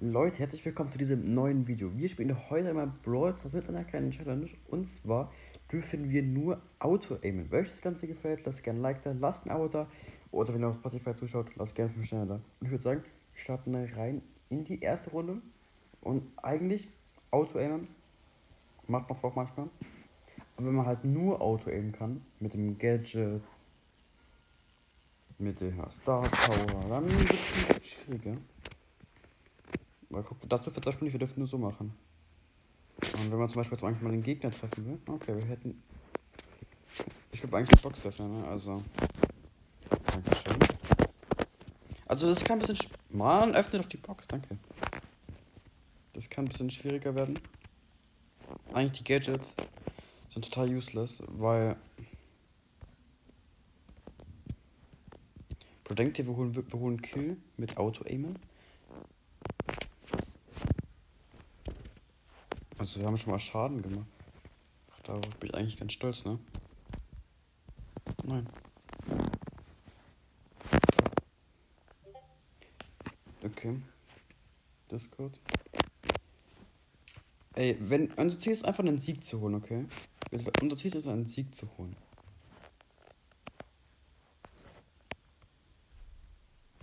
Leute, herzlich willkommen zu diesem neuen Video. Wir spielen heute einmal Brawl Stars mit einer kleinen Challenge. Und zwar dürfen wir nur Auto-Aimen. Wenn euch das Ganze gefällt, lasst gerne ein Like da, lasst ein Abo da. Oder wenn ihr auf Spotify zuschaut, lasst gerne 5 Sterne da. Und ich würde sagen, wir starten rein in die erste Runde. Und eigentlich Auto-Aimen macht man es auch manchmal. Aber wenn man halt nur Auto-Aimen kann, mit dem Gadget, mit der Star Power, dann wird es schwieriger. Weil guck, das dürfen wir zum Beispiel nicht, wir dürfen nur so machen. Und wenn man zum Beispiel jetzt manchmal den Gegner treffen will, okay, wir hätten. Ich glaube eigentlich Box öffnen, ne? Also. Dankeschön. Also das kann ein bisschen. Mann, öffne doch die Box, danke. Das kann ein bisschen schwieriger werden. Eigentlich die Gadgets sind total useless, weil. Bro, ihr, wir holen, wir holen Kill mit Auto-Aimen? Also wir haben schon mal Schaden gemacht. Darauf bin ich eigentlich ganz stolz, ne? Nein. Okay. Discord. Ey, wenn. Unser Ziel ist einfach einen Sieg zu holen, okay? Unser Ziel ist einen Sieg zu holen.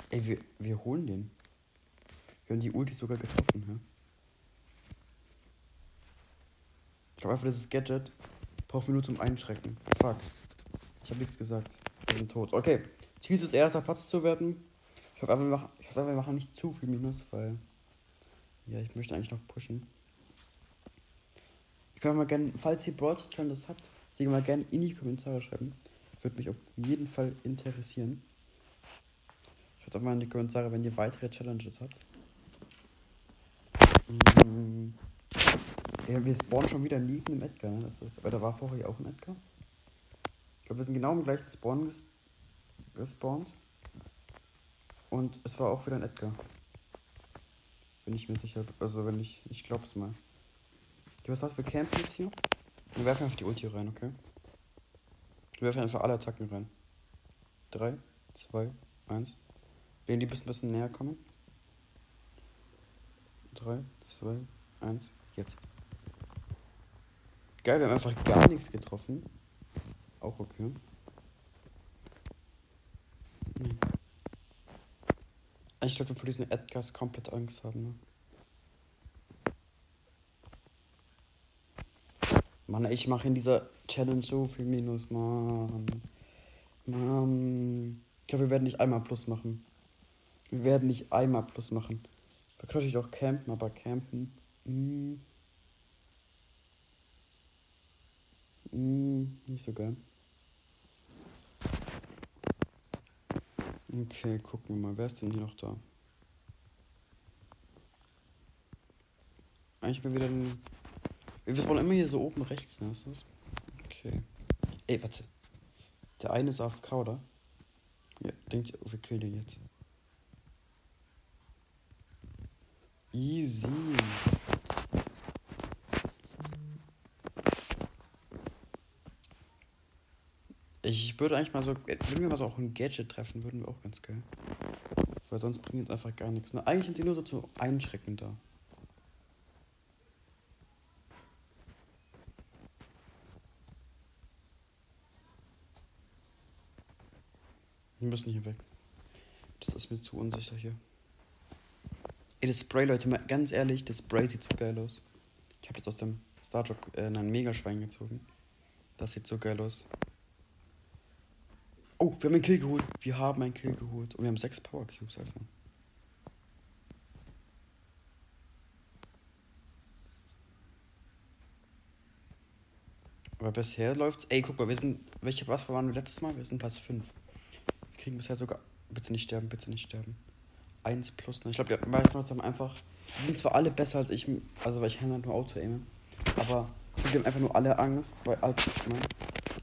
Ey, wir, wir holen den. Wir haben die Ulti sogar getroffen, hä? Ich habe einfach dieses Gadget. Brauchen wir nur zum Einschrecken. Fuck. Ich habe nichts gesagt. Wir sind tot. Okay. Ziel ist erster Platz zu werden. Ich hoffe einfach, wir machen, ich hoffe wir machen nicht zu viel Minus, weil. Ja, ich möchte eigentlich noch pushen. Ich kann mal gerne, falls ihr Brawl das habt, Sie mal gerne in die Kommentare schreiben. Würde mich auf jeden Fall interessieren. Schreibt auch mal in die Kommentare, wenn ihr weitere Challenges habt. Mhm. Ja, wir spawnen schon wieder neben dem Edgar. Ne? Das ist, aber da war vorher auch ein Edgar. Ich glaube, wir sind genau im gleichen Spawn ges gespawnt. Und es war auch wieder ein Edgar. Bin ich mir sicher. Also, wenn ich. Ich glaub's mal. Okay, was du für Camp jetzt hier? Wir werfen einfach die Ulti rein, okay? Wir werfen einfach alle Attacken rein. 3, 2, 1. Den die bisschen, bisschen näher kommen. 3, 2, 1, jetzt. Geil, wir haben einfach gar nichts getroffen. Auch okay. Nee. Ich glaube, wir vor diesen Edgars komplett Angst haben, ne? Mann, ich mache in dieser Challenge so viel Minus, Mann. Mann. Ich glaube, wir werden nicht einmal Plus machen. Wir werden nicht einmal Plus machen. Da könnte ich auch campen, aber campen. Mh. Hm. Hm, nicht so geil. Okay, gucken wir mal. Wer ist denn hier noch da? Eigentlich bin wieder ein. Wir spawnen immer hier so oben rechts, ne? Ist das? Okay. Ey, warte. Der eine ist auf oder? Ja, denkt ihr, wir killen den jetzt. Easy. Ich würde eigentlich mal so, wenn wir mal so auch ein Gadget treffen, würden wir auch ganz geil. Weil sonst bringt es einfach gar nichts. Ne? Eigentlich sind die nur so zu einschrecken da. Wir müssen hier weg. Das ist mir zu unsicher hier. Ey, das Spray, Leute, mal ganz ehrlich, das Spray sieht so geil aus. Ich habe jetzt aus dem Star Drop äh, ein Megaschwein gezogen. Das sieht so geil aus. Wir haben einen Kill geholt. Wir haben einen Kill geholt. Und wir haben sechs Power Cubes, also. Aber bisher läuft's. Ey, guck mal, wir sind. Welche was waren wir letztes Mal? Wir sind Platz 5. Wir kriegen bisher sogar. Bitte nicht sterben, bitte nicht sterben. 1 plus. Ne? Ich glaube, die meisten Leute haben einfach. Die sind zwar alle besser als ich. Also, weil ich halt nur Auto aime. Aber die haben einfach nur alle Angst, weil. Ne?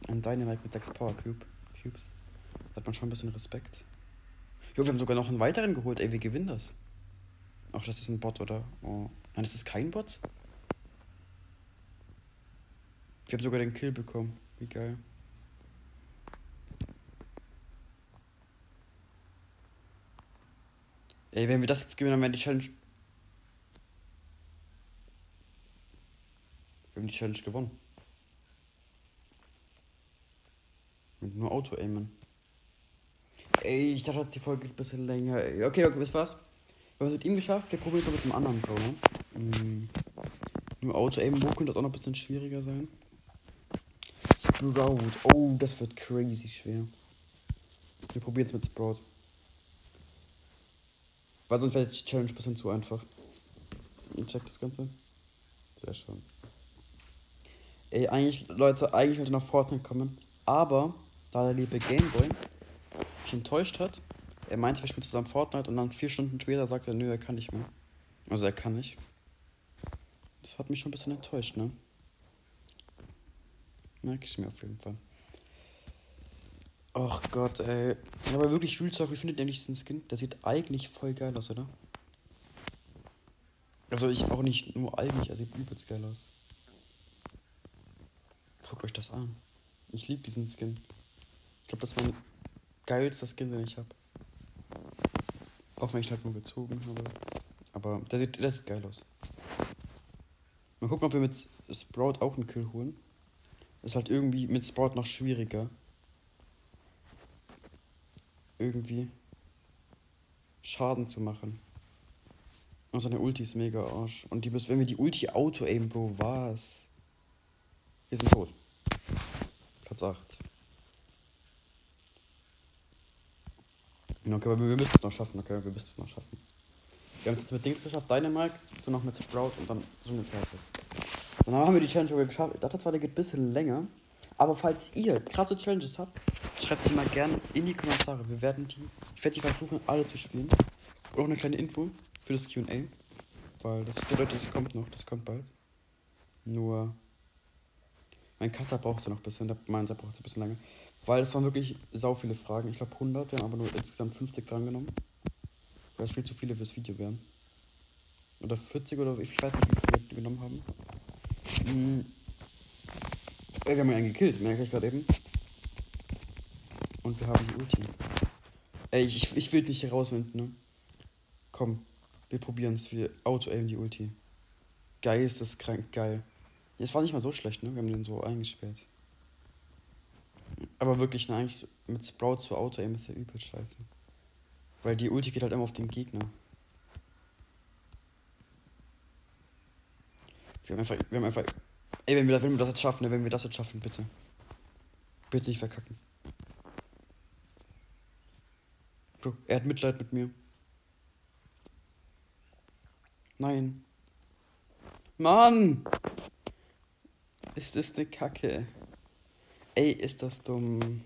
Ein Dynamite mit 6 Power Cube. Cubes hat man schon ein bisschen Respekt. Jo, wir haben sogar noch einen weiteren geholt, ey, wir gewinnen das. Ach, das ist ein Bot, oder? Oh. Nein, das ist kein Bot? Wir haben sogar den Kill bekommen. Wie geil. Ey, wenn wir das jetzt gewinnen, dann wäre die Challenge. Wir haben die Challenge gewonnen. Mit nur Auto-Aimen. Ey, ich dachte, die Folge geht ein bisschen länger. Ey. Okay, okay, wisst was? Wir haben es mit ihm geschafft, wir probieren es noch mit dem anderen Bro, ne? Mhm. Nur Auto-Aimen, wo könnte das auch noch ein bisschen schwieriger sein? Sprout. Oh, das wird crazy schwer. Wir probieren es mit Sprout. Weil sonst wäre die Challenge ein bisschen zu einfach. Ich check das Ganze. Sehr schön. Ey, eigentlich, Leute, eigentlich wollte noch Fortnite kommen. Aber, da der liebe Gameboy mich enttäuscht hat, er meinte, wir spielen zusammen Fortnite und dann vier Stunden später sagt er, nö, er kann nicht mehr. Also er kann nicht. Das hat mich schon ein bisschen enttäuscht, ne? Merke ich mir auf jeden Fall. Ach Gott, ey. Aber wirklich, Real wie findet ihr nicht diesen Skin? Der sieht eigentlich voll geil aus, oder? Also ich auch nicht nur eigentlich, er sieht übelst geil aus. Guckt euch das an. Ich liebe diesen Skin. Ich glaube, das mein geilster Skin, den ich habe. Auch wenn ich halt nur gezogen habe. Aber der sieht, der sieht geil aus. Mal gucken, ob wir mit Sprout auch einen Kill holen. Ist halt irgendwie mit Sprout noch schwieriger. Irgendwie Schaden zu machen. Und seine Ulti ist mega Arsch. Und die, wenn wir die Ulti Auto-Aim, Bro, was? Wir sind tot. Platz 8. Okay, aber wir müssen es noch schaffen, okay? Wir müssen es noch schaffen. Wir haben es jetzt mit Dings geschafft, Dynamite, so noch mit Sprout und dann so eine fertig. Dann haben wir die Challenge geschafft. Ich dachte zwar, der geht ein bisschen länger. Aber falls ihr krasse Challenges habt, schreibt sie mal gerne in die Kommentare. Wir werden die, ich werde die versuchen, alle zu spielen. Auch eine kleine Info für das QA. Weil das bedeutet, das kommt noch, das kommt bald. Nur, mein Cutter braucht ja noch ein bisschen, der meiner braucht ein bisschen lange. Weil es waren wirklich sau viele Fragen. Ich glaube 100, wir haben aber nur insgesamt 50 dran genommen. Weil es viel zu viele fürs Video wären. Oder 40 oder ich weiß nicht, wie viele wir genommen haben. Mhm. Ey, wir haben einen gekillt, merke ich gerade eben. Und wir haben die Ulti. Ey, ich, ich will dich hier rauswinden, ne? Komm, wir probieren es. Wir auto-aimen die Ulti. Geil ist das krank, geil. Es war nicht mal so schlecht, ne? Wir haben den so eingesperrt. Aber wirklich, ne, eigentlich mit Sprout zu auto-aimen ist ja übel scheiße. Weil die Ulti geht halt immer auf den Gegner. Wir haben einfach, wir haben einfach. Ey, wenn wir, wenn wir das jetzt schaffen, wenn wir das jetzt schaffen, bitte. Bitte nicht verkacken. Bro, er hat Mitleid mit mir. Nein. Mann! Ist das eine Kacke? Ey, ist das dumm.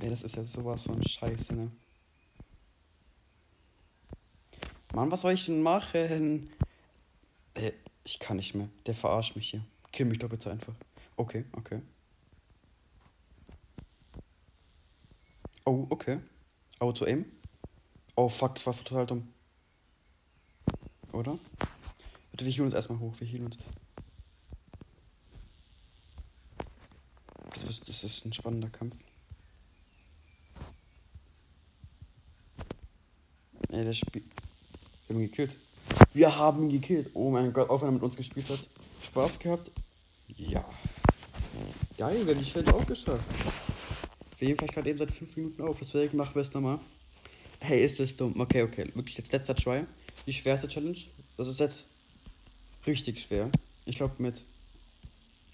Ey, das ist ja sowas von Scheiße, ne? Mann, was soll ich denn machen? Ey, ich kann nicht mehr. Der verarscht mich hier. Kill mich doch bitte einfach. Okay, okay. Oh, okay. Auto-Aim. Oh, fuck, das war total dumm. Oder? Warte, wir hielen uns erstmal hoch. Wir hielen uns. Das ist, das ist ein spannender Kampf. Ey, der spielt. Wir haben ihn gekillt. Wir haben ihn gekillt. Oh mein Gott, auch wenn er mit uns gespielt hat. Spaß gehabt? Ja. Geil, wir haben die Stelle auch geschafft. Wir nehmen vielleicht gerade eben seit 5 Minuten auf, deswegen machen wir es nochmal. Hey, ist das dumm. Okay, okay. Wirklich jetzt letzter Try. Die schwerste Challenge. Das ist jetzt richtig schwer. Ich glaube mit.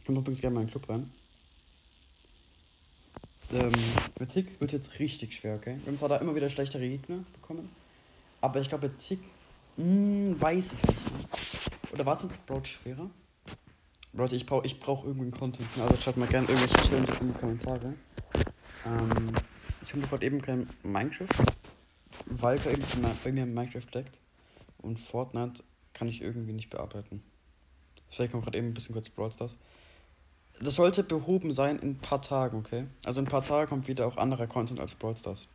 Kommt übrigens gerne mal in den Club rein. Ähm, mit Tick wird jetzt richtig schwer, okay? Wir haben zwar da immer wieder schlechtere Gegner bekommen. Aber ich glaube, mit Tick. Mh, hm, weiß ich nicht. Oder war es mit Sprout schwerer? Leute, ich brauche ich brauch irgendwie Content. Also schreibt mal gerne irgendwelche Challenges in die Kommentare. Ähm, ich habe gerade eben kein Minecraft, weil eben bei mir Minecraft deckt. Und Fortnite kann ich irgendwie nicht bearbeiten. Vielleicht kommt gerade eben ein bisschen kurz Brawl Stars. Das sollte behoben sein in ein paar Tagen, okay? Also in ein paar Tagen kommt wieder auch anderer Content als Brawl Stars.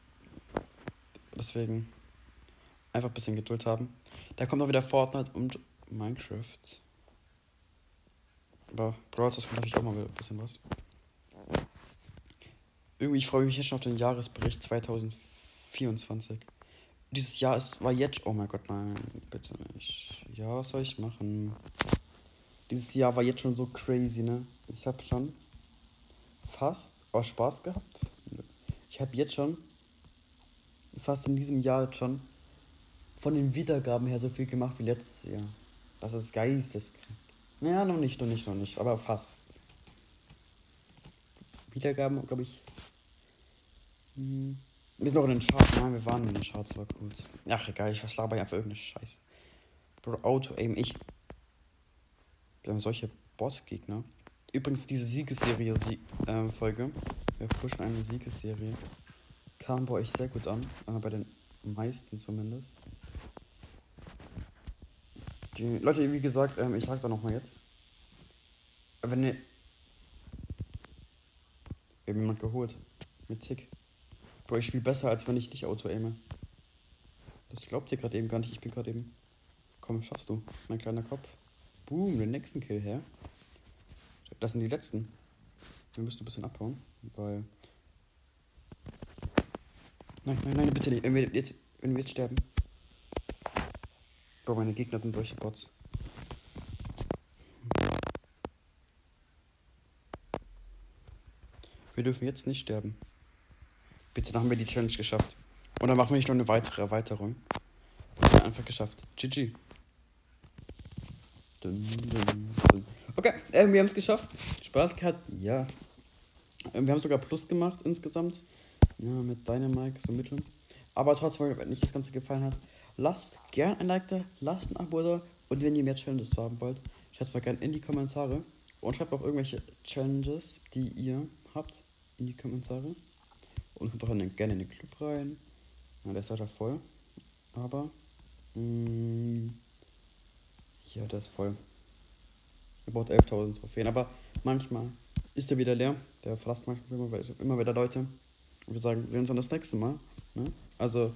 Deswegen einfach ein bisschen Geduld haben. Da kommt auch wieder Fortnite und Minecraft. Aber Brawl Stars kommt natürlich auch mal wieder ein bisschen was. Irgendwie, ich freue mich jetzt schon auf den Jahresbericht 2024. dieses Jahr ist, war jetzt. Oh mein Gott, nein, bitte nicht. Ja, was soll ich machen? Dieses Jahr war jetzt schon so crazy, ne? Ich habe schon fast auch Spaß gehabt. Ich habe jetzt schon fast in diesem Jahr jetzt schon von den Wiedergaben her so viel gemacht wie letztes Jahr. Das ist geisteskrank. Naja, noch nicht, noch nicht, noch nicht, aber fast. Wiedergaben, glaube ich. Hm. Wir sind noch in den Charts. Nein, wir waren in den Charts, aber gut. Ach, egal, ich verslaber einfach irgendeine Scheiße. Bro, Auto-Aim, ich. Wir haben solche Boss-Gegner. Übrigens, diese Siegesserie-Folge. Ähm, wir pushen eine Siegesserie. Kam bei euch sehr gut an. Äh, bei den meisten zumindest. Die Leute, wie gesagt, ähm, ich sag da nochmal jetzt. Wenn ihr. Wir haben jemand geholt. Mit Tick. Bro, ich spiele besser, als wenn ich nicht Auto-aime. Das glaubt ihr gerade eben gar nicht. Ich bin gerade eben. Komm, schaffst du. Mein kleiner Kopf. Boom, den nächsten Kill her. Das sind die letzten. Wir müssen ein bisschen abhauen, weil. Nein, nein, nein, bitte nicht. Wenn wir jetzt, wenn wir jetzt sterben. Bro, meine Gegner sind solche Bots. Wir dürfen jetzt nicht sterben. Bitte, dann haben wir die Challenge geschafft. Und dann machen wir nicht noch eine weitere Erweiterung. Einfach geschafft. GG. Okay, äh, wir haben es geschafft. Spaß gehabt? Ja. Äh, wir haben sogar Plus gemacht insgesamt. Ja, mit Dynamike so mittel. Aber trotzdem, wenn euch das Ganze gefallen hat, lasst gern ein Like da, lasst ein Abo da. Und wenn ihr mehr Challenges haben wollt, schreibt mal gerne in die Kommentare. Und schreibt auch irgendwelche Challenges, die ihr habt, in die Kommentare. Und kommt auch gerne in den Club rein. Ja, der ist leider voll. Aber, mh, mm, ja, der ist voll. Er baut 11.000 Trophäen. Aber manchmal ist er wieder leer. Der verlässt manchmal immer, immer wieder Leute. Und wir sagen, sehen uns dann das nächste Mal. Ne? Also